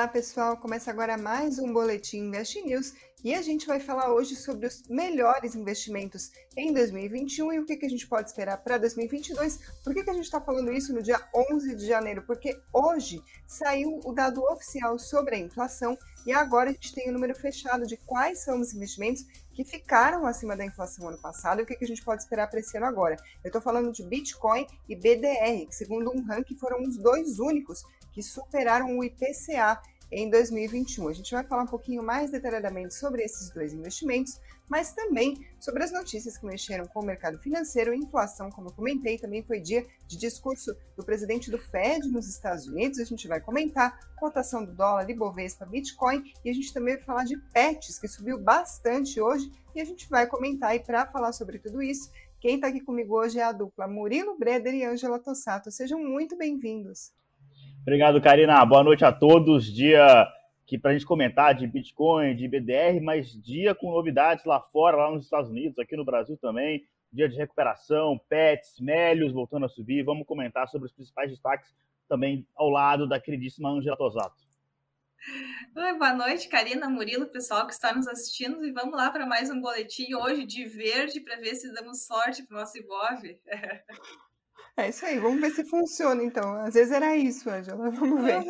Olá, pessoal! Começa agora mais um Boletim Invest News e a gente vai falar hoje sobre os melhores investimentos em 2021 e o que, que a gente pode esperar para 2022. Por que, que a gente está falando isso no dia 11 de janeiro? Porque hoje saiu o dado oficial sobre a inflação e agora a gente tem o número fechado de quais são os investimentos que ficaram acima da inflação ano passado e o que, que a gente pode esperar para esse ano agora. Eu estou falando de Bitcoin e BDR, que segundo um ranking foram os dois únicos que superaram o IPCA em 2021. A gente vai falar um pouquinho mais detalhadamente sobre esses dois investimentos, mas também sobre as notícias que mexeram com o mercado financeiro e inflação, como eu comentei, também foi dia de discurso do presidente do Fed nos Estados Unidos. A gente vai comentar cotação do dólar, Ibovespa, Bitcoin e a gente também vai falar de PETs, que subiu bastante hoje, e a gente vai comentar e para falar sobre tudo isso, quem está aqui comigo hoje é a dupla Murilo Breder e Angela Tossato. Sejam muito bem-vindos. Obrigado, Karina. Boa noite a todos. Dia que para a gente comentar de Bitcoin, de BDR, mas dia com novidades lá fora, lá nos Estados Unidos, aqui no Brasil também. Dia de recuperação, pets, mélios voltando a subir. Vamos comentar sobre os principais destaques também ao lado da queridíssima Angela Tosato. Oi, boa noite, Karina, Murilo, pessoal que está nos assistindo. E vamos lá para mais um boletim hoje de verde para ver se damos sorte para o nosso Ibov. É isso aí, vamos ver se funciona então. Às vezes era isso, Angela, vamos ver.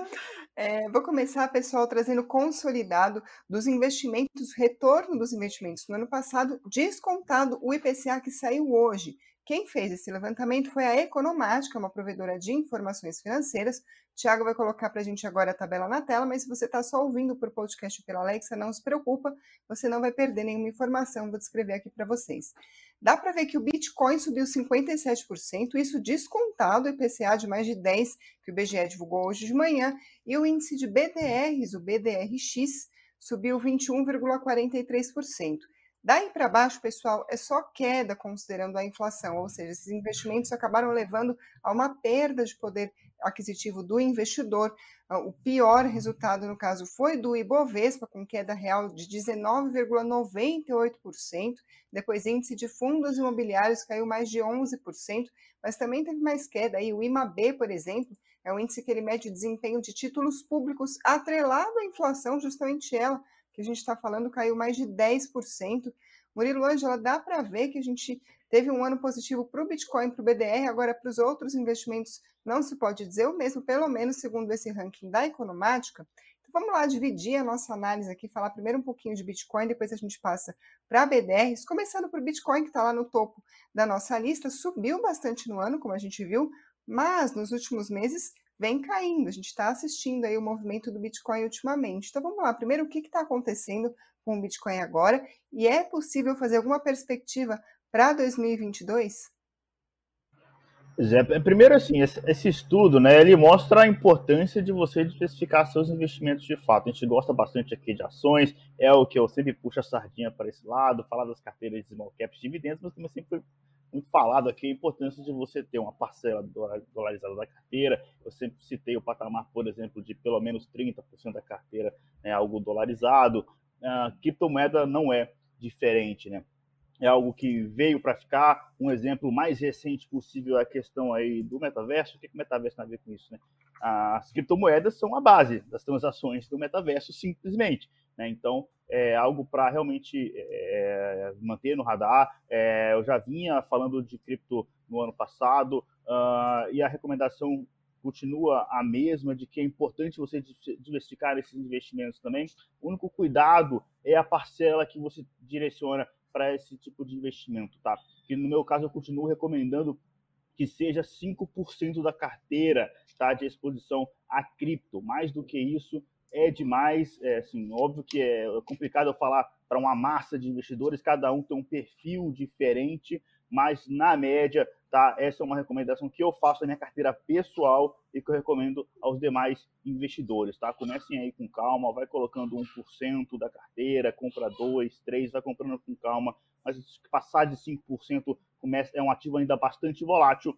É, vou começar, pessoal, trazendo consolidado dos investimentos, retorno dos investimentos no ano passado, descontado o IPCA que saiu hoje. Quem fez esse levantamento foi a Economática, uma provedora de informações financeiras. Tiago vai colocar para a gente agora a tabela na tela, mas se você está só ouvindo por podcast pela Alexa, não se preocupa, você não vai perder nenhuma informação, vou descrever aqui para vocês. Dá para ver que o Bitcoin subiu 57%, isso descontado o IPCA de mais de 10 que o BGE divulgou hoje de manhã, e o índice de BDRs, o BDRX, subiu 21,43%. Daí para baixo, pessoal, é só queda considerando a inflação, ou seja, esses investimentos acabaram levando a uma perda de poder aquisitivo do investidor. Ah, o pior resultado, no caso, foi do Ibovespa, com queda real de 19,98%. Depois, índice de fundos imobiliários caiu mais de 11%, mas também teve mais queda. Aí, o IMAB, por exemplo, é um índice que ele mede o desempenho de títulos públicos atrelado à inflação, justamente ela, que a gente está falando, caiu mais de 10%. Murilo Ângela, dá para ver que a gente teve um ano positivo para o Bitcoin, para o BDR, agora para os outros investimentos não se pode dizer o mesmo, pelo menos segundo esse ranking da Economática. Então vamos lá dividir a nossa análise aqui, falar primeiro um pouquinho de Bitcoin, depois a gente passa para BDRs, começando por Bitcoin, que está lá no topo da nossa lista, subiu bastante no ano, como a gente viu, mas nos últimos meses vem caindo. A gente está assistindo aí o movimento do Bitcoin ultimamente. Então vamos lá, primeiro o que está acontecendo com o Bitcoin agora e é possível fazer alguma perspectiva para 2022? É, primeiro assim, esse, estudo, né, ele mostra a importância de você diversificar seus investimentos de fato. A gente gosta bastante aqui de ações, é o que eu sempre puxo a sardinha para esse lado, falar das carteiras de small caps, dividendos, mas também sempre falado aqui a importância de você ter uma parcela dolarizada da carteira. Eu sempre citei o patamar, por exemplo, de pelo menos 30% da carteira, né, algo dolarizado. Uh, criptomoeda não é diferente, né? é algo que veio para ficar. Um exemplo mais recente possível é a questão aí do metaverso. O que, que o metaverso tem a ver com isso? Né? As criptomoedas são a base das transações do metaverso, simplesmente. Né? Então, é algo para realmente é, manter no radar. É, eu já vinha falando de cripto no ano passado uh, e a recomendação continua a mesma de que é importante você diversificar esses investimentos também. O único cuidado é a parcela que você direciona para esse tipo de investimento, tá? Que no meu caso eu continuo recomendando que seja 5% da carteira, tá, de exposição a cripto. Mais do que isso é demais, é assim, óbvio que é complicado eu falar para uma massa de investidores, cada um tem um perfil diferente, mas na média, tá? Essa é uma recomendação que eu faço na minha carteira pessoal e que eu recomendo aos demais investidores, tá? Comecem aí com calma, vai colocando 1% da carteira, compra 2, 3, vai comprando com calma, mas passar de 5% começa, é um ativo ainda bastante volátil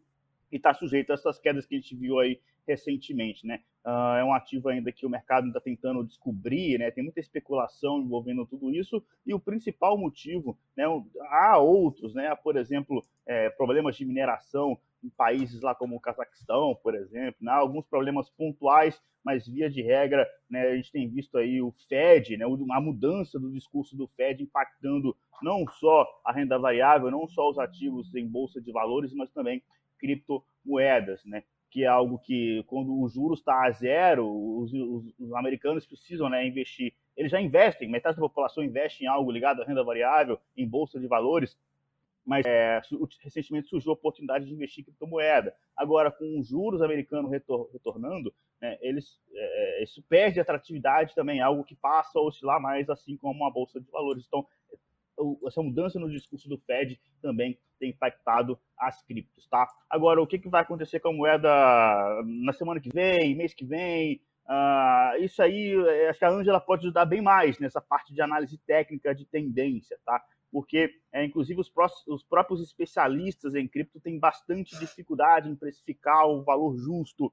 e está sujeito a essas quedas que a gente viu aí recentemente, né? Uh, é um ativo ainda que o mercado está tentando descobrir, né? Tem muita especulação envolvendo tudo isso e o principal motivo, né? Há outros, né? Por exemplo, é, problemas de mineração em países lá como o Cazaquistão, por exemplo, né? alguns problemas pontuais, mas via de regra, né, a gente tem visto aí o Fed, né, a mudança do discurso do Fed impactando não só a renda variável, não só os ativos em bolsa de valores, mas também criptomoedas, né? que é algo que, quando o juros está a zero, os, os, os, americanos precisam né, investir. Eles já investem, metade da população investe em algo ligado à renda variável, em bolsa de valores, mas é, recentemente surgiu a oportunidade de investir em criptomoeda. Agora, com os juros americanos retor retornando, né, eles, é, isso perde atratividade também, algo que passa a oscilar mais, assim como uma bolsa de valores. Então, essa mudança no discurso do Fed também tem impactado as criptos, tá? Agora, o que, que vai acontecer com a moeda na semana que vem, mês que vem? Uh, isso aí, é, acho que a Angela pode ajudar bem mais nessa parte de análise técnica de tendência, tá? Porque, é, inclusive, os, os próprios especialistas em cripto têm bastante dificuldade em precificar o valor justo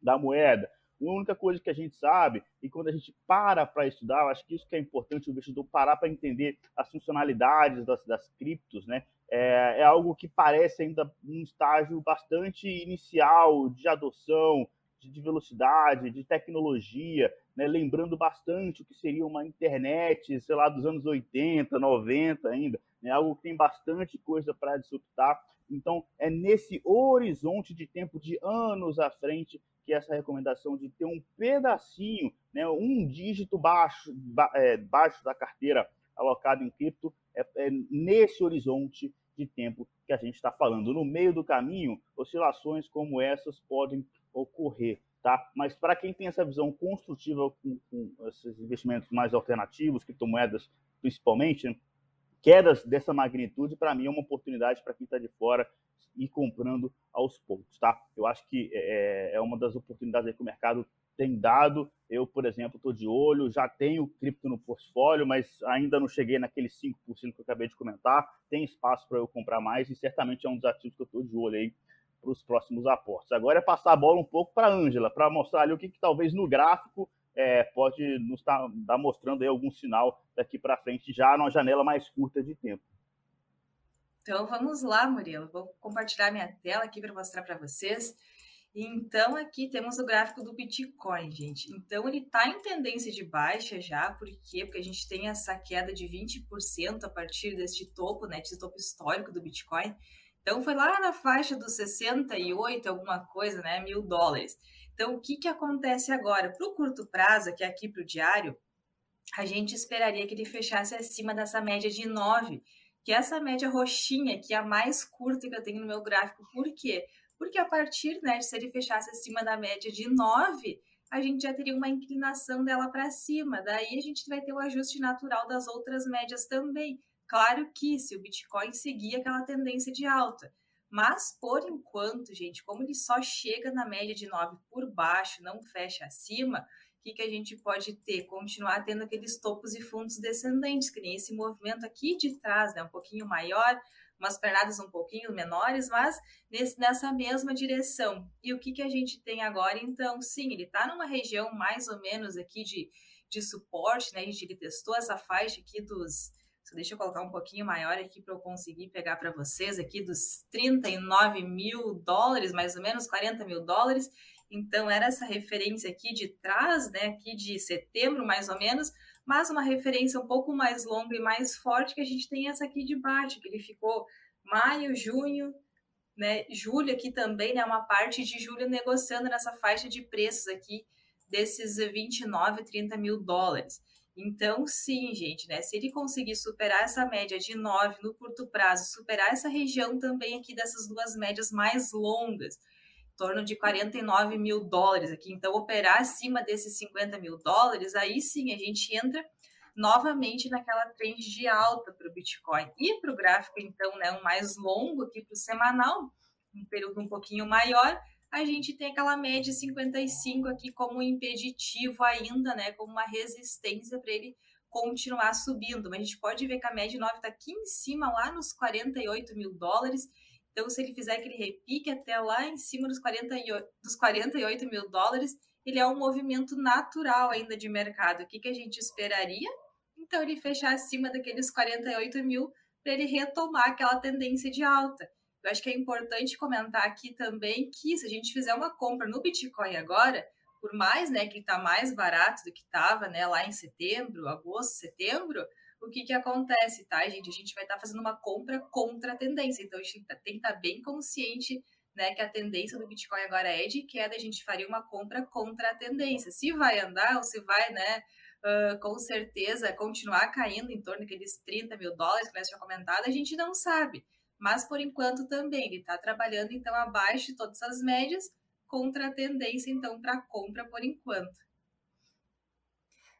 da moeda. A única coisa que a gente sabe, e quando a gente para para estudar, eu acho que isso que é importante o investidor parar para entender as funcionalidades das, das criptos, né? É, é, algo que parece ainda um estágio bastante inicial de adoção, de, de velocidade, de tecnologia, né? lembrando bastante o que seria uma internet, sei lá, dos anos 80, 90 ainda, né? algo que tem bastante coisa para disruptar. Então, é nesse horizonte de tempo de anos à frente que essa recomendação de ter um pedacinho, né, um dígito baixo, ba, é, baixo da carteira alocado em cripto, é, é nesse horizonte de tempo que a gente está falando. No meio do caminho, oscilações como essas podem ocorrer. Tá? Mas para quem tem essa visão construtiva com, com, esses investimentos mais alternativos, criptomoedas principalmente? Quedas dessa magnitude, para mim, é uma oportunidade para quem está de fora ir comprando aos poucos, tá? Eu acho que é, é uma das oportunidades que o mercado tem dado. Eu, por exemplo, estou de olho, já tenho cripto no portfólio, mas ainda não cheguei naqueles 5% que eu acabei de comentar. Tem espaço para eu comprar mais e certamente é um dos ativos que eu estou de olho aí para os próximos aportes. Agora é passar a bola um pouco para a Ângela, para mostrar ali o que, que talvez no gráfico é, pode nos estar tá, mostrando algum sinal daqui para frente, já numa janela mais curta de tempo. Então vamos lá, Murilo. Vou compartilhar minha tela aqui para mostrar para vocês. Então aqui temos o gráfico do Bitcoin, gente. Então ele está em tendência de baixa já, por quê? Porque a gente tem essa queda de 20% a partir deste topo, né, desse topo histórico do Bitcoin. Então foi lá na faixa dos 68, alguma coisa, né, mil dólares. Então o que que acontece agora? Para o curto prazo, que é aqui para o diário, a gente esperaria que ele fechasse acima dessa média de 9, que é essa média roxinha, que é a mais curta que eu tenho no meu gráfico. Por quê? Porque a partir, né, de se ele fechasse acima da média de 9, a gente já teria uma inclinação dela para cima. Daí a gente vai ter o ajuste natural das outras médias também. Claro que se o Bitcoin seguir aquela tendência de alta. Mas, por enquanto, gente, como ele só chega na média de 9 por baixo, não fecha acima, o que, que a gente pode ter? Continuar tendo aqueles topos e fundos descendentes, que nem esse movimento aqui de trás, né? Um pouquinho maior, umas pernadas um pouquinho menores, mas nesse, nessa mesma direção. E o que, que a gente tem agora? Então, sim, ele está numa região mais ou menos aqui de, de suporte, né? A gente ele testou essa faixa aqui dos. Deixa eu colocar um pouquinho maior aqui para eu conseguir pegar para vocês aqui dos 39 mil dólares, mais ou menos, 40 mil dólares. Então, era essa referência aqui de trás, né, aqui de setembro, mais ou menos, mas uma referência um pouco mais longa e mais forte que a gente tem essa aqui de baixo, que ele ficou maio, junho, né, julho aqui também, né, uma parte de julho negociando nessa faixa de preços aqui desses 29, 30 mil dólares. Então, sim, gente, né? Se ele conseguir superar essa média de 9 no curto prazo, superar essa região também aqui dessas duas médias mais longas, torno de 49 mil dólares aqui. Então, operar acima desses 50 mil dólares, aí sim a gente entra novamente naquela trend de alta para o Bitcoin. E para o gráfico, então, né, um mais longo aqui para o semanal, um período um pouquinho maior, a gente tem aquela média 55 aqui como impeditivo ainda, né, como uma resistência para ele continuar subindo. Mas a gente pode ver que a média 9 está aqui em cima, lá nos 48 mil dólares, então, se ele fizer aquele repique até lá em cima dos 48, dos 48 mil dólares, ele é um movimento natural ainda de mercado. O que, que a gente esperaria? Então, ele fechar acima daqueles 48 mil para ele retomar aquela tendência de alta. Eu acho que é importante comentar aqui também que se a gente fizer uma compra no Bitcoin agora, por mais né, que está mais barato do que estava né, lá em setembro, agosto, setembro, o que, que acontece, tá, gente? A gente vai estar tá fazendo uma compra contra a tendência. Então, a gente tem que estar tá bem consciente né, que a tendência do Bitcoin agora é de queda, a gente faria uma compra contra a tendência. Se vai andar ou se vai, né, uh, com certeza, continuar caindo em torno daqueles 30 mil dólares que nós tinha comentado, a gente não sabe. Mas, por enquanto, também, ele está trabalhando, então, abaixo de todas as médias, contra a tendência, então, para compra por enquanto.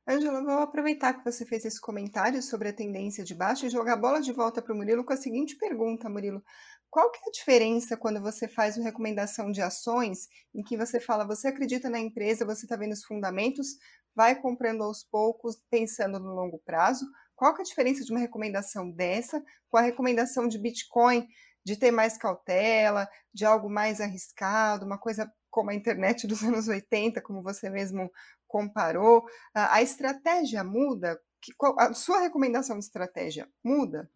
Angela, vou aproveitar que você fez esse comentário sobre a tendência de baixa e jogar a bola de volta para o Murilo com a seguinte pergunta, Murilo. Qual que é a diferença quando você faz uma recomendação de ações em que você fala, você acredita na empresa, você está vendo os fundamentos, vai comprando aos poucos, pensando no longo prazo? Qual que é a diferença de uma recomendação dessa com a recomendação de Bitcoin, de ter mais cautela, de algo mais arriscado, uma coisa como a internet dos anos 80, como você mesmo comparou, a estratégia muda? A sua recomendação de estratégia muda?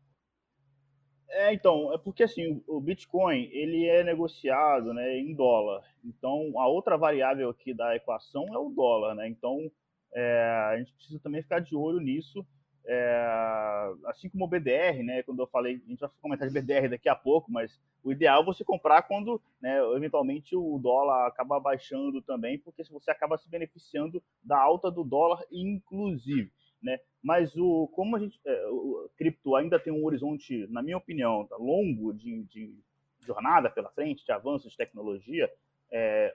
É, então, é porque assim, o Bitcoin, ele é negociado, né, em dólar. Então, a outra variável aqui da equação é o dólar, né? Então, é, a gente precisa também ficar de olho nisso. É, assim como o BDR, né? Quando eu falei, a gente vai comentar de BDR daqui a pouco, mas o ideal é você comprar quando, né, eventualmente o dólar acaba baixando também, porque você acaba se beneficiando da alta do dólar, inclusive, né? Mas o como a gente, é, o cripto ainda tem um horizonte, na minha opinião, tá longo de, de jornada pela frente, de avanço de tecnologia, é,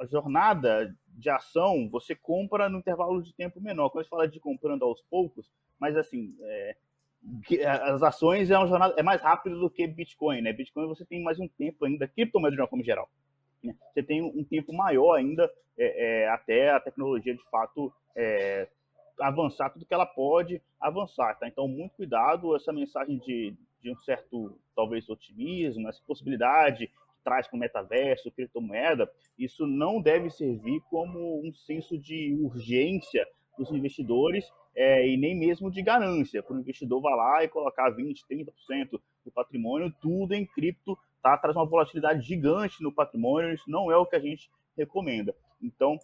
a jornada de ação você compra no intervalo de tempo menor. Quando a gente fala de comprando aos poucos, mas assim, é, as ações é uma jornada é mais rápido do que Bitcoin, né? Bitcoin você tem mais um tempo ainda, criptomoeda de uma forma geral. Né? Você tem um tempo maior ainda é, é, até a tecnologia de fato é, avançar tudo que ela pode avançar, tá? Então muito cuidado essa mensagem de, de um certo talvez otimismo, essa possibilidade traz com metaverso, criptomoeda, isso não deve servir como um senso de urgência dos investidores é, e nem mesmo de ganância, para o investidor vai lá e colocar 20%, 30% do patrimônio, tudo em cripto, tá? traz uma volatilidade gigante no patrimônio, isso não é o que a gente recomenda. Então,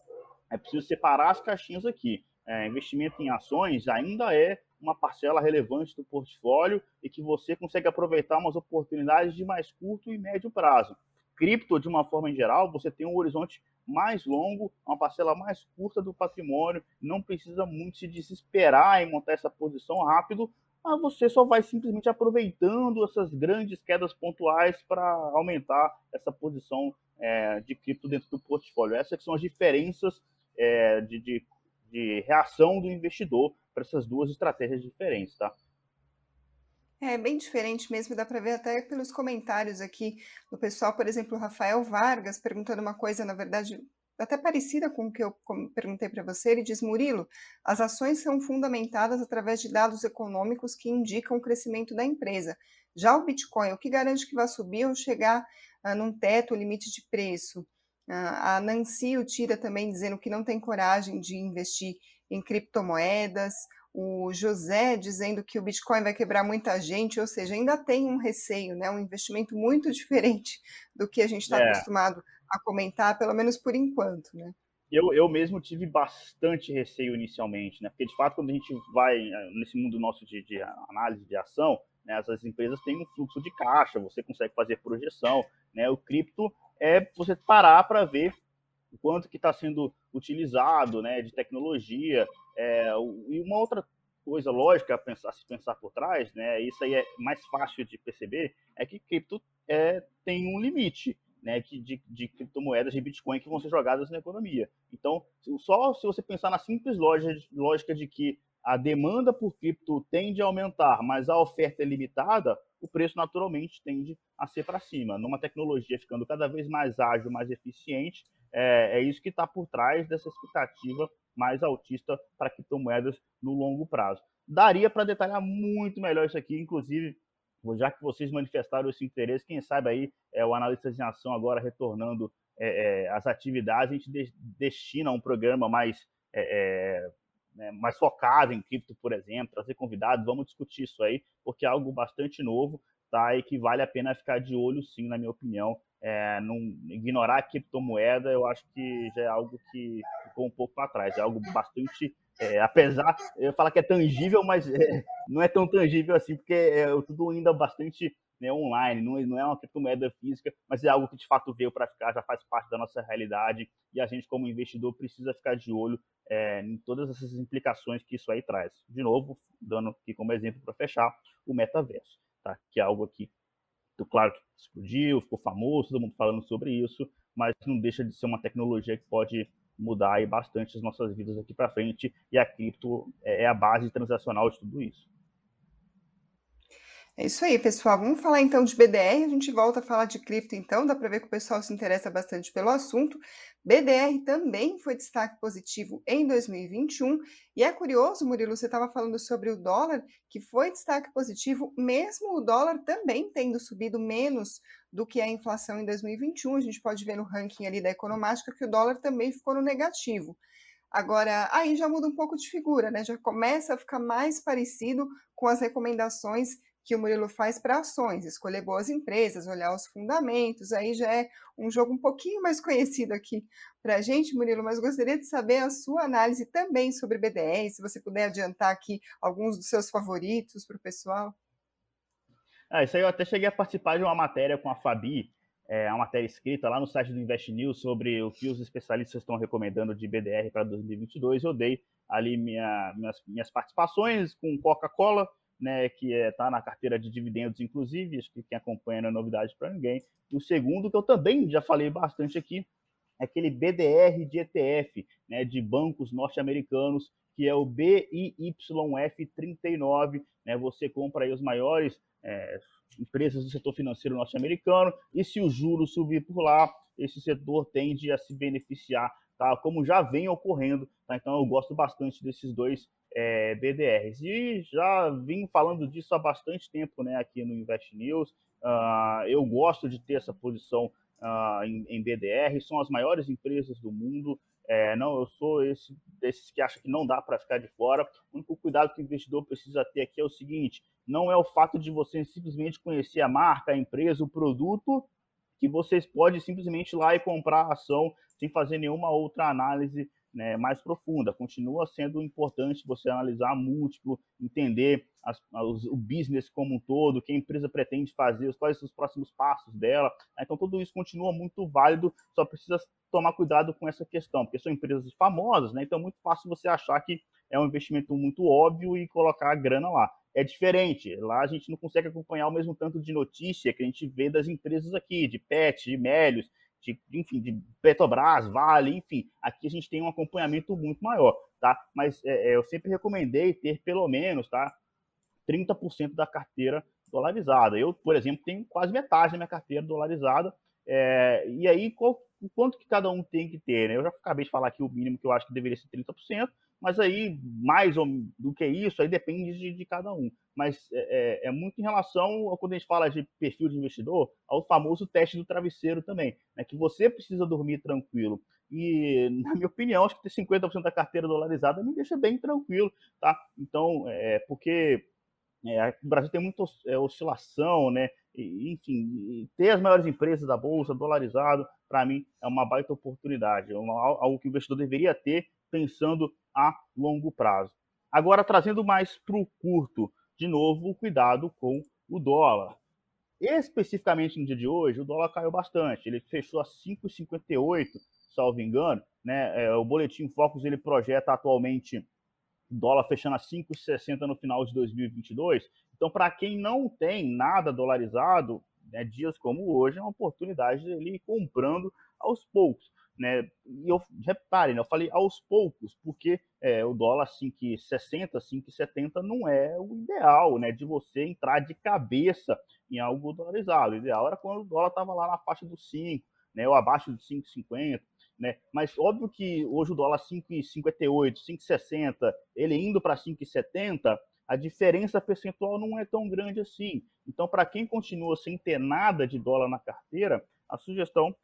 é preciso separar as caixinhas aqui. É, investimento em ações ainda é uma parcela relevante do portfólio e que você consegue aproveitar umas oportunidades de mais curto e médio prazo cripto, de uma forma em geral, você tem um horizonte mais longo, uma parcela mais curta do patrimônio, não precisa muito se desesperar em montar essa posição rápido, mas você só vai simplesmente aproveitando essas grandes quedas pontuais para aumentar essa posição é, de cripto dentro do portfólio. Essas são as diferenças é, de, de, de reação do investidor para essas duas estratégias diferentes, tá? É bem diferente mesmo, dá para ver até pelos comentários aqui do pessoal, por exemplo, o Rafael Vargas perguntando uma coisa, na verdade, até parecida com o que eu perguntei para você. Ele diz: Murilo, as ações são fundamentadas através de dados econômicos que indicam o crescimento da empresa. Já o Bitcoin, o que garante que vai subir ou chegar ah, num teto, limite de preço? Ah, a Nancy o tira também dizendo que não tem coragem de investir em criptomoedas o José dizendo que o Bitcoin vai quebrar muita gente, ou seja, ainda tem um receio, né, um investimento muito diferente do que a gente está é. acostumado a comentar, pelo menos por enquanto, né? Eu, eu mesmo tive bastante receio inicialmente, né? Porque de fato, quando a gente vai eh, nesse mundo nosso de, de análise de ação, né, essas empresas têm um fluxo de caixa, você consegue fazer projeção, né? O cripto é você parar para ver o quanto que está sendo utilizado, né, de tecnologia, é, e uma outra coisa lógica a pensar, se pensar por trás, né, isso aí é mais fácil de perceber, é que cripto é, tem um limite, né, de, de, criptomoedas de Bitcoin que vão ser jogadas na economia. Então, só se você pensar na simples lógica de que a demanda por cripto tende a aumentar, mas a oferta é limitada, o preço naturalmente tende a ser para cima. Numa tecnologia ficando cada vez mais ágil, mais eficiente, é, é isso que está por trás dessa expectativa mais altista para criptomoedas no longo prazo. Daria para detalhar muito melhor isso aqui, inclusive, já que vocês manifestaram esse interesse, quem sabe aí é, o analista de ação agora retornando é, é, as atividades, a gente de, destina um programa mais, é, é, né, mais focado em cripto, por exemplo, trazer convidados, vamos discutir isso aí, porque é algo bastante novo, tá? E que vale a pena ficar de olho, sim, na minha opinião. É, não ignorar a criptomoeda, eu acho que já é algo que ficou um pouco para trás. É algo bastante, é, apesar, eu falar que é tangível, mas é, não é tão tangível assim, porque é tudo ainda bastante né, online, não, não é uma criptomoeda física, mas é algo que de fato veio para ficar, já faz parte da nossa realidade e a gente, como investidor, precisa ficar de olho é, em todas essas implicações que isso aí traz. De novo, dando aqui como exemplo para fechar, o metaverso, tá? que é algo aqui, claro que explodiu, ficou famoso, todo mundo falando sobre isso, mas não deixa de ser uma tecnologia que pode mudar aí bastante as nossas vidas aqui para frente e a cripto é, é a base transacional de tudo isso. É isso aí, pessoal. Vamos falar então de BDR. A gente volta a falar de cripto, então. Dá para ver que o pessoal se interessa bastante pelo assunto. BDR também foi destaque positivo em 2021. E é curioso, Murilo, você estava falando sobre o dólar, que foi destaque positivo, mesmo o dólar também tendo subido menos do que a inflação em 2021. A gente pode ver no ranking ali da economática que o dólar também ficou no negativo. Agora, aí já muda um pouco de figura, né? Já começa a ficar mais parecido com as recomendações que o Murilo faz para ações, escolher boas empresas, olhar os fundamentos, aí já é um jogo um pouquinho mais conhecido aqui para a gente, Murilo, mas gostaria de saber a sua análise também sobre BDR, se você puder adiantar aqui alguns dos seus favoritos para o pessoal. Ah, isso aí eu até cheguei a participar de uma matéria com a Fabi, é, uma matéria escrita lá no site do Invest News sobre o que os especialistas estão recomendando de BDR para 2022. Eu dei ali minha, minhas, minhas participações com Coca-Cola, né, que está é, tá na carteira de dividendos, inclusive, acho que quem acompanha não é novidade para ninguém. O segundo, que eu também já falei bastante aqui, é aquele BDR de ETF, né, de bancos norte-americanos, que é o BIYF39. Né, você compra aí os maiores é, empresas do setor financeiro norte-americano, e se o juro subir por lá, esse setor tende a se beneficiar, tá? como já vem ocorrendo. Tá? Então, eu gosto bastante desses dois é, BDRs. E já vim falando disso há bastante tempo né, aqui no Invest News. Uh, eu gosto de ter essa posição uh, em, em, BDR, são as maiores empresas do mundo. É, não, eu sou esse desses que acham que não dá para ficar de fora. O único cuidado que o investidor precisa ter aqui é o seguinte: não é o fato de você simplesmente conhecer a marca, a empresa, o produto, que vocês podem simplesmente ir lá e comprar a ação sem fazer nenhuma outra análise né, mais profunda. Continua sendo importante você analisar múltiplo, entender as, o business como um todo, que a empresa pretende fazer, quais são os próximos passos dela. Né. Então, tudo isso continua muito válido, só precisa tomar cuidado com essa questão, porque são empresas famosas, né? então é muito fácil você achar que é um investimento muito óbvio e colocar a grana lá. É diferente, lá a gente não consegue acompanhar o mesmo tanto de notícia que a gente vê das empresas aqui, de PET, de Melios, de, enfim, de Petrobras, Vale, enfim, aqui a gente tem um acompanhamento muito maior, tá? Mas é, é eu sempre recomendei ter pelo menos, tá? 30% da carteira dolarizada. Eu, por exemplo, tenho quase metade da minha carteira dolarizada. É, e aí, qual, quanto que cada um tem que ter? Né? Eu já acabei de falar aqui o mínimo que eu acho que deveria ser 30%, mas aí, mais ou, do que isso, aí depende de, de cada um. Mas é, é, é, muito em relação, ao, quando a gente fala de perfil de investidor, ao famoso teste do travesseiro também, né, que você precisa dormir tranquilo. E, na minha opinião, acho que ter 50% da carteira dolarizada me deixa bem tranquilo, tá? Então, é, porque é, o Brasil tem muita é, oscilação, né? E, enfim, ter as maiores empresas da bolsa dolarizado, para mim, é uma baita oportunidade, é uma, algo que o investidor deveria ter pensando a longo prazo. Agora, trazendo mais para o curto, de novo, cuidado com o dólar. Especificamente no dia de hoje, o dólar caiu bastante. Ele fechou a 5,58, salvo engano. Né? É, o Boletim Focus ele projeta atualmente dólar fechando a 5,60 no final de 2022. Então, para quem não tem nada dolarizado, né, dias como hoje é uma oportunidade de ele ir comprando aos poucos né? E eu reparem, né, eu falei aos poucos, porque é, o dólar 5,60, 5,70 não é o ideal, né? De você entrar de cabeça em algo dolarizado. O ideal era quando o dólar estava lá na faixa dos 5, né? Ou abaixo de 5,50. Né? Mas óbvio que hoje o dólar 5,58, 5,60, ele indo para 5,70, a diferença percentual não é tão grande assim. Então, para quem continua sem ter nada de dólar na carteira, a sugestão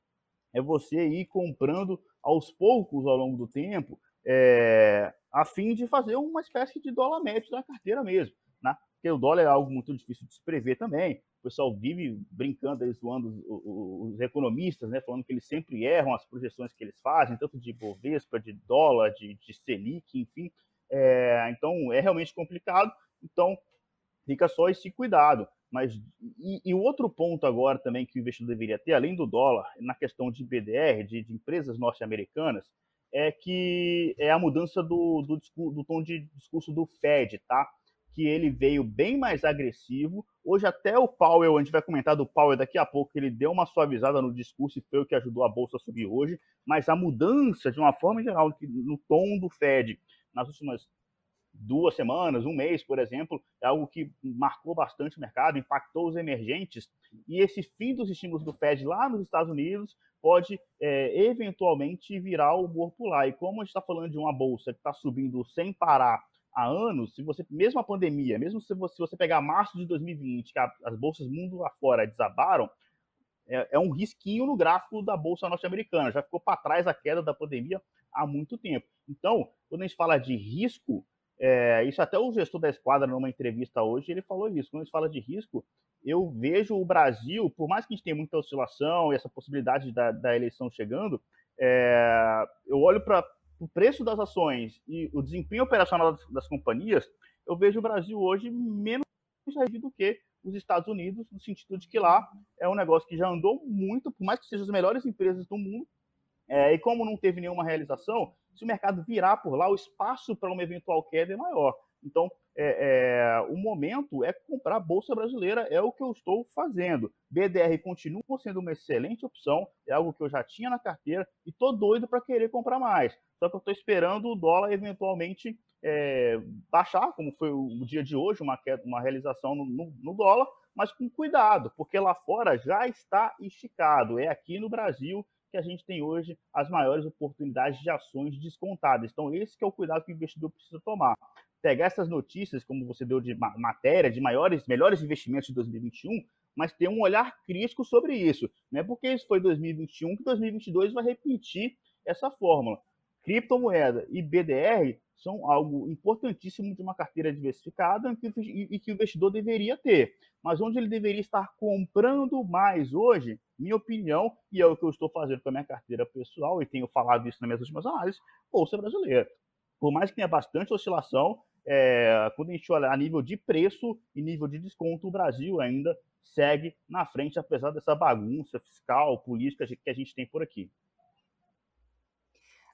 é você ir comprando aos poucos ao longo do tempo, é, a fim de fazer uma espécie de dólar médio na carteira mesmo, né? Porque o dólar é algo muito difícil de se prever também. o pessoal vive brincando, aí, zoando os, os, economistas, né, falando que eles sempre erram as projeções que eles fazem, tanto de Bovespa, de dólar, de, de Selic, enfim. É, então, é realmente complicado. Então, fica só esse cuidado. Mas, e, e, o outro ponto agora também que o investidor deveria ter, além do dólar, na questão de BDR, de, de empresas norte-americanas, é que é a mudança do, do, do, tom de discurso do Fed, tá? Que ele veio bem mais agressivo. Hoje até o Powell, a gente vai comentar do Powell daqui a pouco, ele deu uma suavizada no discurso e foi o que ajudou a bolsa a subir hoje. Mas a mudança, de uma forma geral, no tom do Fed nas últimas duas semanas, um mês, por exemplo, é algo que marcou bastante o mercado, impactou os emergentes, e esse fim dos estímulos do Fed lá nos Estados Unidos pode é, eventualmente virar o humor lá. E como a gente está falando de uma bolsa que está subindo sem parar há anos, se você, mesmo a pandemia, mesmo se você, se você pegar março de 2020, que a, as bolsas mundo afora desabaram, é, é um risquinho no gráfico da bolsa norte-americana. Já ficou para trás a queda da pandemia há muito tempo. Então, quando a gente fala de risco, é, isso até o gestor da esquadra, numa entrevista hoje, ele falou isso. Quando gente fala de risco, eu vejo o Brasil, por mais que a gente tenha muita oscilação e essa possibilidade da, da eleição chegando, é, eu olho para o preço das ações e o desempenho operacional das, das companhias, eu vejo o Brasil hoje menos do que os Estados Unidos, no sentido de que lá é um negócio que já andou muito, por mais que sejam as melhores empresas do mundo, é, e como não teve nenhuma realização, se o mercado virar por lá, o espaço para uma eventual queda é maior. Então, é, é, o momento é comprar a Bolsa Brasileira, é o que eu estou fazendo. BDR continua sendo uma excelente opção, é algo que eu já tinha na carteira e estou doido para querer comprar mais. Só que eu estou esperando o dólar eventualmente é, baixar, como foi o dia de hoje, uma, queda, uma realização no, no, no dólar, mas com cuidado, porque lá fora já está esticado. É aqui no Brasil que a gente tem hoje as maiores oportunidades de ações descontadas. Então, esse é o cuidado que o investidor precisa tomar. Pegar essas notícias, como você deu de matéria, de maiores, melhores investimentos de 2021, mas ter um olhar crítico sobre isso. Não é porque isso foi 2021 que 2022 vai repetir essa fórmula. Criptomoeda e BDR são algo importantíssimo de uma carteira diversificada e que o investidor deveria ter. Mas onde ele deveria estar comprando mais hoje, minha opinião, e é o que eu estou fazendo com a minha carteira pessoal, e tenho falado isso nas minhas últimas análises, Bolsa Brasileira. Por mais que tenha bastante oscilação, é, quando a gente olha a nível de preço e nível de desconto, o Brasil ainda segue na frente, apesar dessa bagunça fiscal, política que a gente tem por aqui.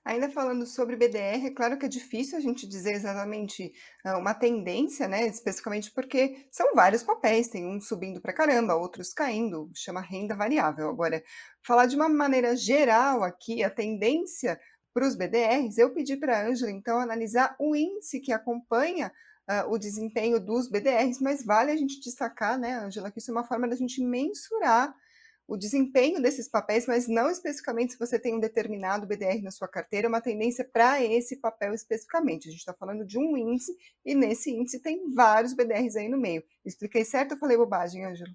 Ainda falando sobre BDR, é claro que é difícil a gente dizer exatamente uh, uma tendência, né? Especificamente porque são vários papéis, tem um subindo para caramba, outros caindo, chama renda variável. Agora, falar de uma maneira geral aqui, a tendência para os BDRs, eu pedi para a Ângela, então, analisar o índice que acompanha uh, o desempenho dos BDRs, mas vale a gente destacar, né, Ângela, que isso é uma forma da gente mensurar o desempenho desses papéis, mas não especificamente se você tem um determinado BDR na sua carteira, uma tendência para esse papel especificamente. A gente está falando de um índice e nesse índice tem vários BDRs aí no meio. Expliquei certo ou falei bobagem, Ângelo?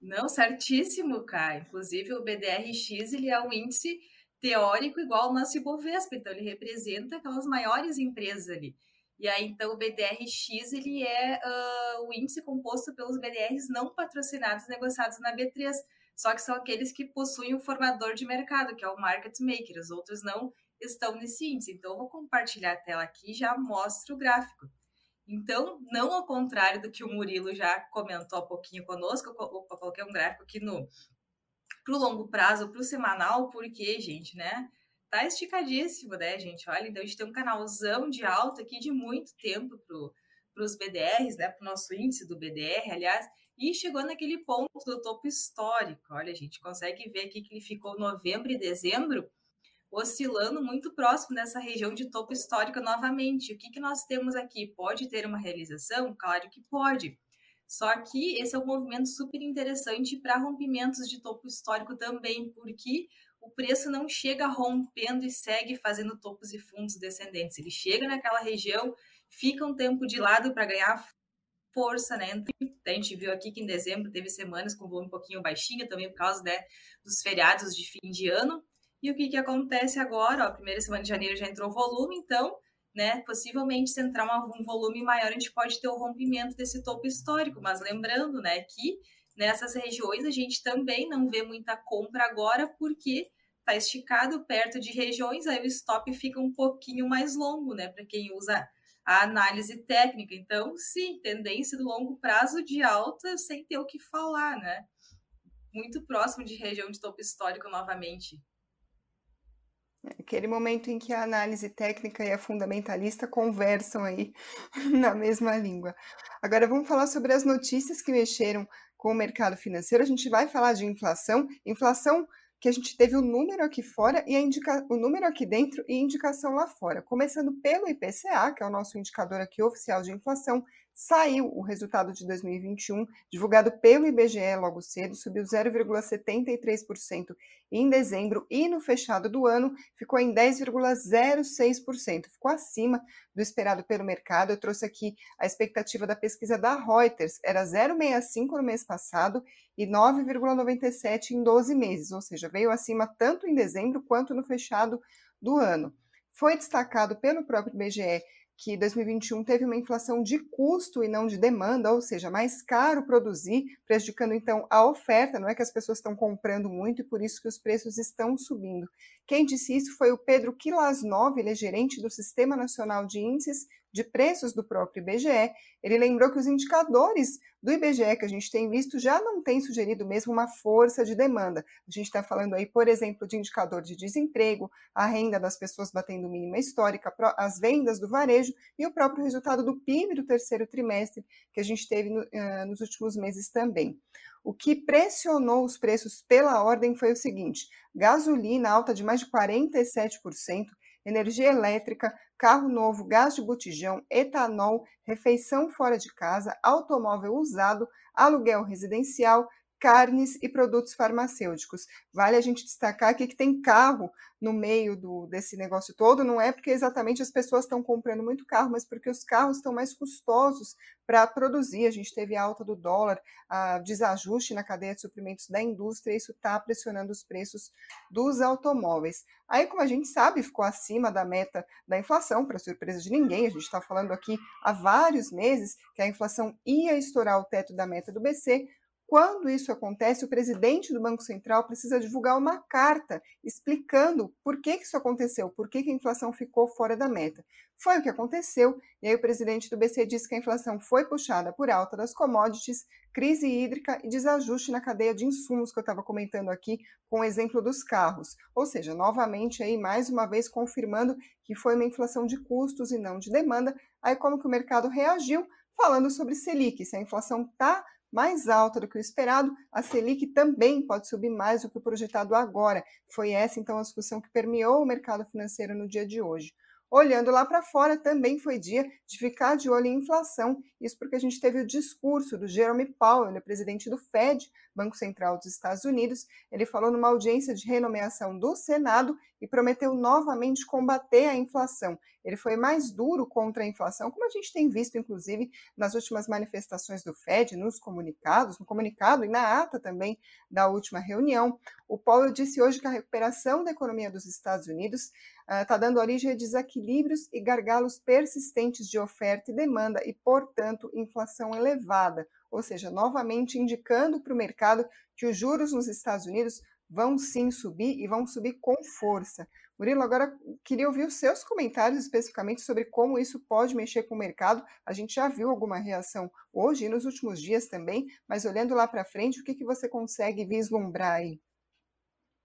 Não, certíssimo, Kai. Inclusive, o BDRX ele é um índice teórico igual ao nosso Ibovespa, então ele representa aquelas maiores empresas ali. E aí, então, o BDRX ele é uh, o índice composto pelos BDRs não patrocinados negociados na B3 só que são aqueles que possuem o formador de mercado, que é o market maker, os outros não estão nesse índice. Então, eu vou compartilhar a tela aqui e já mostro o gráfico. Então, não ao contrário do que o Murilo já comentou há pouquinho conosco, eu coloquei um gráfico aqui no para o longo prazo, para o semanal, porque, gente, né? Tá esticadíssimo, né, gente? Olha, então a gente tem um canalzão de alta aqui de muito tempo para os BDRs, né? Para o nosso índice do BDR, aliás, e chegou naquele ponto do topo histórico. Olha, a gente consegue ver aqui que ele ficou novembro e dezembro oscilando muito próximo dessa região de topo histórico novamente. O que, que nós temos aqui? Pode ter uma realização? Claro que pode. Só que esse é um movimento super interessante para rompimentos de topo histórico também, porque o preço não chega rompendo e segue fazendo topos e fundos descendentes. Ele chega naquela região, fica um tempo de lado para ganhar força, né? A gente viu aqui que em dezembro teve semanas com volume um pouquinho baixinho, também por causa né, dos feriados de fim de ano. E o que, que acontece agora? A primeira semana de janeiro já entrou volume, então, né, possivelmente se entrar um volume maior, a gente pode ter o rompimento desse topo histórico. Mas lembrando, né, que Nessas regiões a gente também não vê muita compra agora porque está esticado perto de regiões, aí o stop fica um pouquinho mais longo, né? Para quem usa a análise técnica. Então, sim, tendência do longo prazo de alta sem ter o que falar, né? Muito próximo de região de topo histórico novamente. Aquele momento em que a análise técnica e a fundamentalista conversam aí na mesma língua. Agora vamos falar sobre as notícias que mexeram com o mercado financeiro. A gente vai falar de inflação. Inflação que a gente teve o número aqui fora e indica... o número aqui dentro e indicação lá fora. Começando pelo IPCA, que é o nosso indicador aqui oficial de inflação, saiu o resultado de 2021, divulgado pelo IBGE logo cedo, subiu 0,73% em dezembro e no fechado do ano ficou em 10,06%, ficou acima do esperado pelo mercado. Eu trouxe aqui a expectativa da pesquisa da Reuters, era 0,65 no mês passado e 9,97 em 12 meses, ou seja, veio acima tanto em dezembro quanto no fechado do ano. Foi destacado pelo próprio IBGE que 2021 teve uma inflação de custo e não de demanda, ou seja, mais caro produzir, prejudicando então a oferta, não é que as pessoas estão comprando muito e por isso que os preços estão subindo. Quem disse isso foi o Pedro Kilasnov, ele é gerente do Sistema Nacional de Índices de Preços do próprio IBGE. Ele lembrou que os indicadores do IBGE que a gente tem visto já não têm sugerido mesmo uma força de demanda. A gente está falando aí, por exemplo, de indicador de desemprego, a renda das pessoas batendo mínima histórica, as vendas do varejo e o próprio resultado do PIB do terceiro trimestre que a gente teve no, uh, nos últimos meses também. O que pressionou os preços pela ordem foi o seguinte: gasolina alta de mais de 47%, energia elétrica, carro novo, gás de botijão, etanol, refeição fora de casa, automóvel usado, aluguel residencial, carnes e produtos farmacêuticos. Vale a gente destacar aqui que tem carro no meio do, desse negócio todo, não é porque exatamente as pessoas estão comprando muito carro, mas porque os carros estão mais custosos para produzir. A gente teve alta do dólar, a desajuste na cadeia de suprimentos da indústria, isso está pressionando os preços dos automóveis. Aí, como a gente sabe, ficou acima da meta da inflação, para surpresa de ninguém. A gente está falando aqui há vários meses que a inflação ia estourar o teto da meta do BC, quando isso acontece, o presidente do Banco Central precisa divulgar uma carta explicando por que isso aconteceu, por que a inflação ficou fora da meta. Foi o que aconteceu, e aí o presidente do BC disse que a inflação foi puxada por alta das commodities, crise hídrica e desajuste na cadeia de insumos que eu estava comentando aqui com o exemplo dos carros. Ou seja, novamente aí mais uma vez confirmando que foi uma inflação de custos e não de demanda. Aí como que o mercado reagiu? Falando sobre Selic, se a inflação está mais alta do que o esperado, a Selic também pode subir mais do que o projetado agora. Foi essa, então, a discussão que permeou o mercado financeiro no dia de hoje. Olhando lá para fora, também foi dia de ficar de olho em inflação. Isso porque a gente teve o discurso do Jeremy Powell, é presidente do Fed, Banco Central dos Estados Unidos. Ele falou numa audiência de renomeação do Senado e prometeu novamente combater a inflação. Ele foi mais duro contra a inflação, como a gente tem visto, inclusive, nas últimas manifestações do Fed, nos comunicados, no comunicado e na ata também da última reunião. O Powell disse hoje que a recuperação da economia dos Estados Unidos está uh, dando origem a desequilíbrios e gargalos persistentes de oferta e demanda e, portanto, inflação elevada. Ou seja, novamente indicando para o mercado que os juros nos Estados Unidos vão sim subir e vão subir com força. Murilo, agora queria ouvir os seus comentários especificamente sobre como isso pode mexer com o mercado. A gente já viu alguma reação hoje e nos últimos dias também, mas olhando lá para frente, o que, que você consegue vislumbrar aí?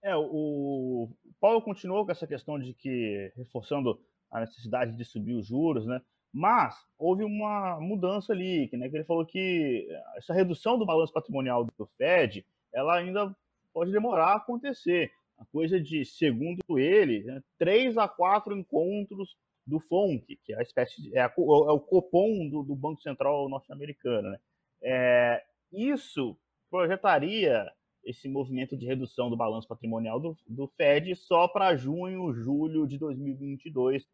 É, o Paulo continuou com essa questão de que, reforçando a necessidade de subir os juros, né? Mas houve uma mudança ali, que, né, que ele falou que essa redução do balanço patrimonial do Fed, ela ainda pode demorar a acontecer. A coisa de, segundo ele, né, três a quatro encontros do FONC, que é a espécie de, é, a, é o Copom do, do Banco Central norte-americano. Né? É, isso projetaria esse movimento de redução do balanço patrimonial do, do Fed só para junho, julho de 2022,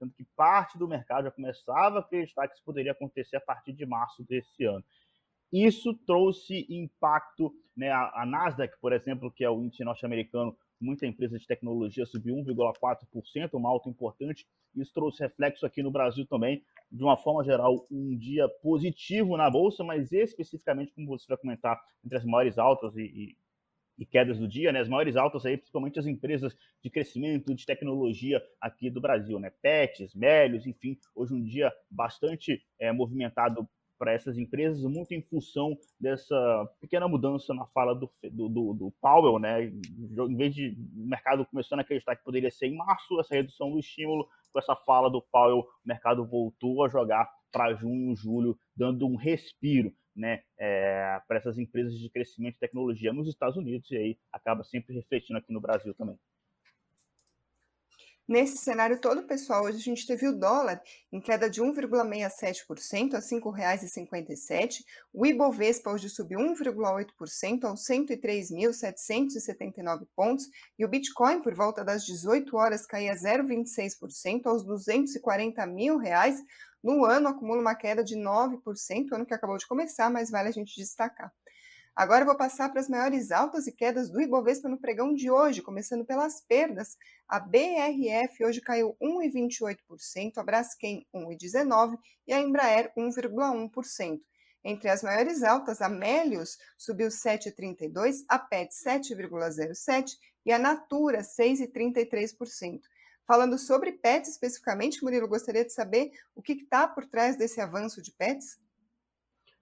sendo que parte do mercado já começava a acreditar que isso poderia acontecer a partir de março desse ano. Isso trouxe impacto, né, a, a Nasdaq, por exemplo, que é o índice norte-americano, muita empresa de tecnologia subiu 1,4%, uma alta importante. Isso trouxe reflexo aqui no Brasil também, de uma forma geral, um dia positivo na Bolsa, mas especificamente, como você vai comentar, entre as maiores altas e, e, e quedas do dia, né? as maiores altas aí, principalmente as empresas de crescimento, de tecnologia aqui do Brasil, né? Pets, Melios, enfim, hoje um dia bastante é, movimentado para essas empresas, muito em função dessa pequena mudança na fala do, do, do, do Powell, né? Em vez de o mercado começando a acreditar que poderia ser em março, essa redução do estímulo, com essa fala do Powell, o mercado voltou a jogar para junho, julho, dando um respiro né, é, para essas empresas de crescimento e tecnologia nos Estados Unidos, e aí acaba sempre refletindo aqui no Brasil também. Nesse cenário todo, pessoal, hoje a gente teve o dólar em queda de 1,67% a R$ 5,57. O Ibovespa hoje subiu 1,8% aos 103.779 pontos e o Bitcoin por volta das 18 horas caía 0,26% aos 240 mil reais. No ano acumula uma queda de 9%, ano que acabou de começar, mas vale a gente destacar. Agora vou passar para as maiores altas e quedas do Ibovespa no pregão de hoje, começando pelas perdas. A BRF hoje caiu 1,28%, a Braskem 1,19% e a Embraer 1,1%. Entre as maiores altas, a Melius subiu 7,32%, a PET 7,07% e a Natura 6,33%. Falando sobre PETs especificamente, Murilo, gostaria de saber o que está por trás desse avanço de PETs?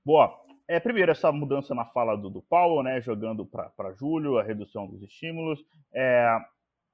Boa. É, primeiro, essa mudança na fala do, do Paulo, né, jogando para julho, a redução dos estímulos. É,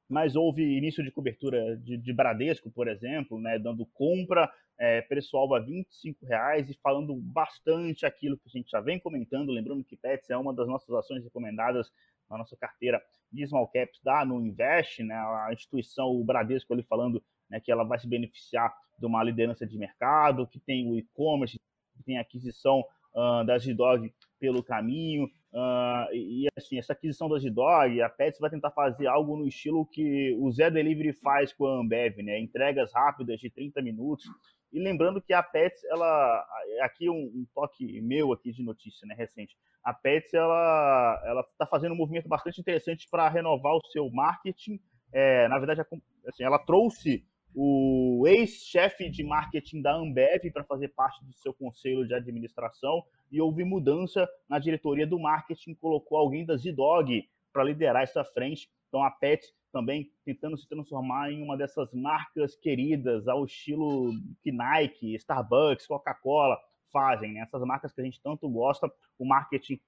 mas houve início de cobertura de, de Bradesco, por exemplo, né, dando compra, é, preço-alvo a R$ reais e falando bastante aquilo que a gente já vem comentando, lembrando que Pets é uma das nossas ações recomendadas na nossa carteira de Small Caps da No Invest, né, a instituição, o Bradesco ali falando né, que ela vai se beneficiar de uma liderança de mercado, que tem o e-commerce, que tem aquisição uh, da G-Dog pelo caminho. Uh, e assim, essa aquisição da G-Dog, a Pets vai tentar fazer algo no estilo que o Zé Delivery faz com a Ambev, né? Entregas rápidas de 30 minutos. E lembrando que a Pets, ela, aqui um, um toque meu aqui de notícia, né, recente. A Pets, ela, ela está fazendo um movimento bastante interessante para renovar o seu marketing. É, na verdade, assim, ela trouxe o ex-chefe de marketing da Ambev para fazer parte do seu conselho de administração e houve mudança na diretoria do marketing, colocou alguém da Zidog para liderar essa frente. Então a Pet também tentando se transformar em uma dessas marcas queridas ao estilo que Nike, Starbucks, Coca-Cola fazem, né? essas marcas que a gente tanto gosta, o marketing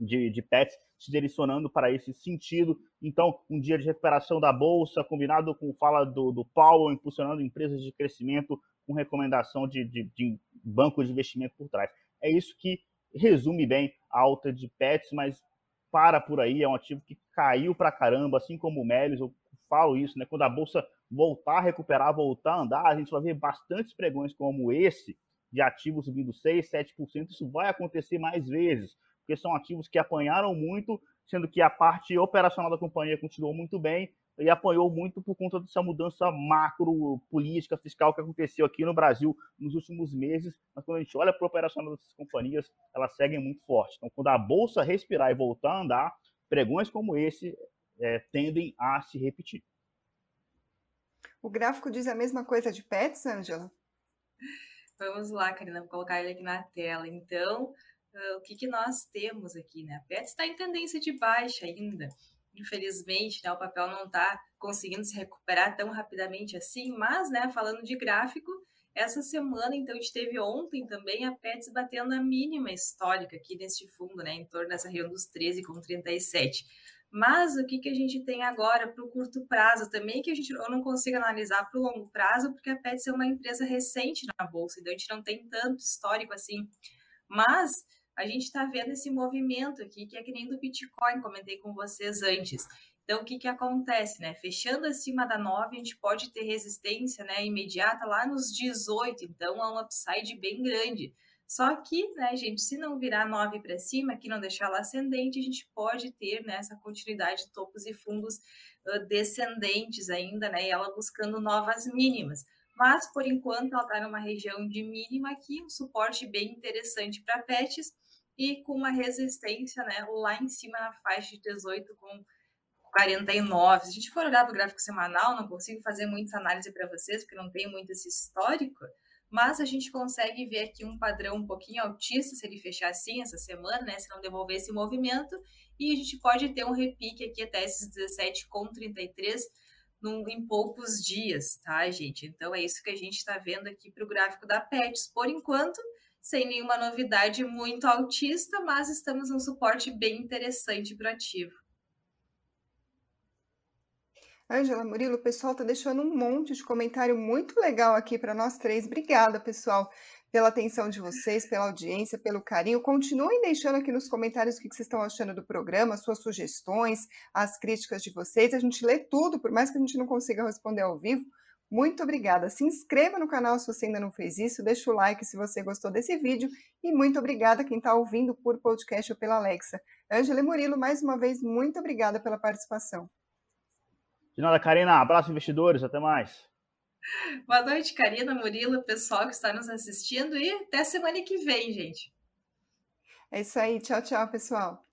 de, de pets se direcionando para esse sentido. Então, um dia de recuperação da bolsa, combinado com fala do, do impulsionando empresas de crescimento, com recomendação de, de, de banco de investimento por trás. É isso que resume bem a alta de pets, mas para por aí, é um ativo que caiu para caramba, assim como o Melis, eu falo isso, né? Quando a bolsa voltar a recuperar, voltar a andar, a gente vai ver bastantes pregões como esse, de ativos subindo 6, 7%, isso vai acontecer mais vezes porque são ativos que apanharam muito, sendo que a parte operacional da companhia continuou muito bem e apanhou muito por conta dessa mudança macro política fiscal que aconteceu aqui no Brasil nos últimos meses. Mas quando a gente olha para o operacional dessas companhias, elas seguem muito forte. Então, quando a bolsa respirar e voltar a andar, pregões como esse é, tendem a se repetir. O gráfico diz a mesma coisa de Pets, Angela? Vamos lá, Karina, vou colocar ele aqui na tela. Então, uh, o que, que nós temos aqui, né? A Pets está em tendência de baixa ainda. Infelizmente, né, o papel não está conseguindo se recuperar tão rapidamente assim, mas, né, falando de gráfico, essa semana, então, a gente teve ontem também a Pets batendo a mínima histórica aqui neste fundo, né, em torno dessa região dos 13,37. Mas o que, que a gente tem agora para o curto prazo também, que a gente, eu não consigo analisar para o longo prazo, porque a Pets é uma empresa recente na Bolsa, então a gente não tem tanto histórico assim. Mas a gente está vendo esse movimento aqui, que é que nem do Bitcoin, comentei com vocês antes. Então, o que, que acontece, né? Fechando acima da 9, a gente pode ter resistência né, imediata lá nos 18, então é um upside bem grande. Só que, né, gente, se não virar 9 para cima, que não deixar ela ascendente, a gente pode ter né, essa continuidade de topos e fundos uh, descendentes ainda, né? E ela buscando novas mínimas mas por enquanto ela está numa região de mínima aqui, um suporte bem interessante para pets e com uma resistência né, lá em cima na faixa de 18 com 49. Se a gente for olhar para o gráfico semanal, não consigo fazer muita análise para vocês, porque não tenho muito esse histórico, mas a gente consegue ver aqui um padrão um pouquinho altista se ele fechar assim essa semana, né? Se não devolver esse movimento, e a gente pode ter um repique aqui até esses 17,33 num, em poucos dias, tá, gente? Então é isso que a gente está vendo aqui para o gráfico da PETS. Por enquanto, sem nenhuma novidade muito altista, mas estamos num suporte bem interessante para o ativo. Ângela Murilo, o pessoal está deixando um monte de comentário muito legal aqui para nós três. Obrigada, pessoal, pela atenção de vocês, pela audiência, pelo carinho. Continuem deixando aqui nos comentários o que vocês estão achando do programa, suas sugestões, as críticas de vocês. A gente lê tudo, por mais que a gente não consiga responder ao vivo. Muito obrigada. Se inscreva no canal se você ainda não fez isso, deixa o like se você gostou desse vídeo e muito obrigada quem está ouvindo por podcast ou pela Alexa. Ângela e Murilo, mais uma vez, muito obrigada pela participação. De nada, Karina. Abraço, investidores. Até mais. Boa noite, Karina, Murilo, pessoal que está nos assistindo e até semana que vem, gente. É isso aí. Tchau, tchau, pessoal.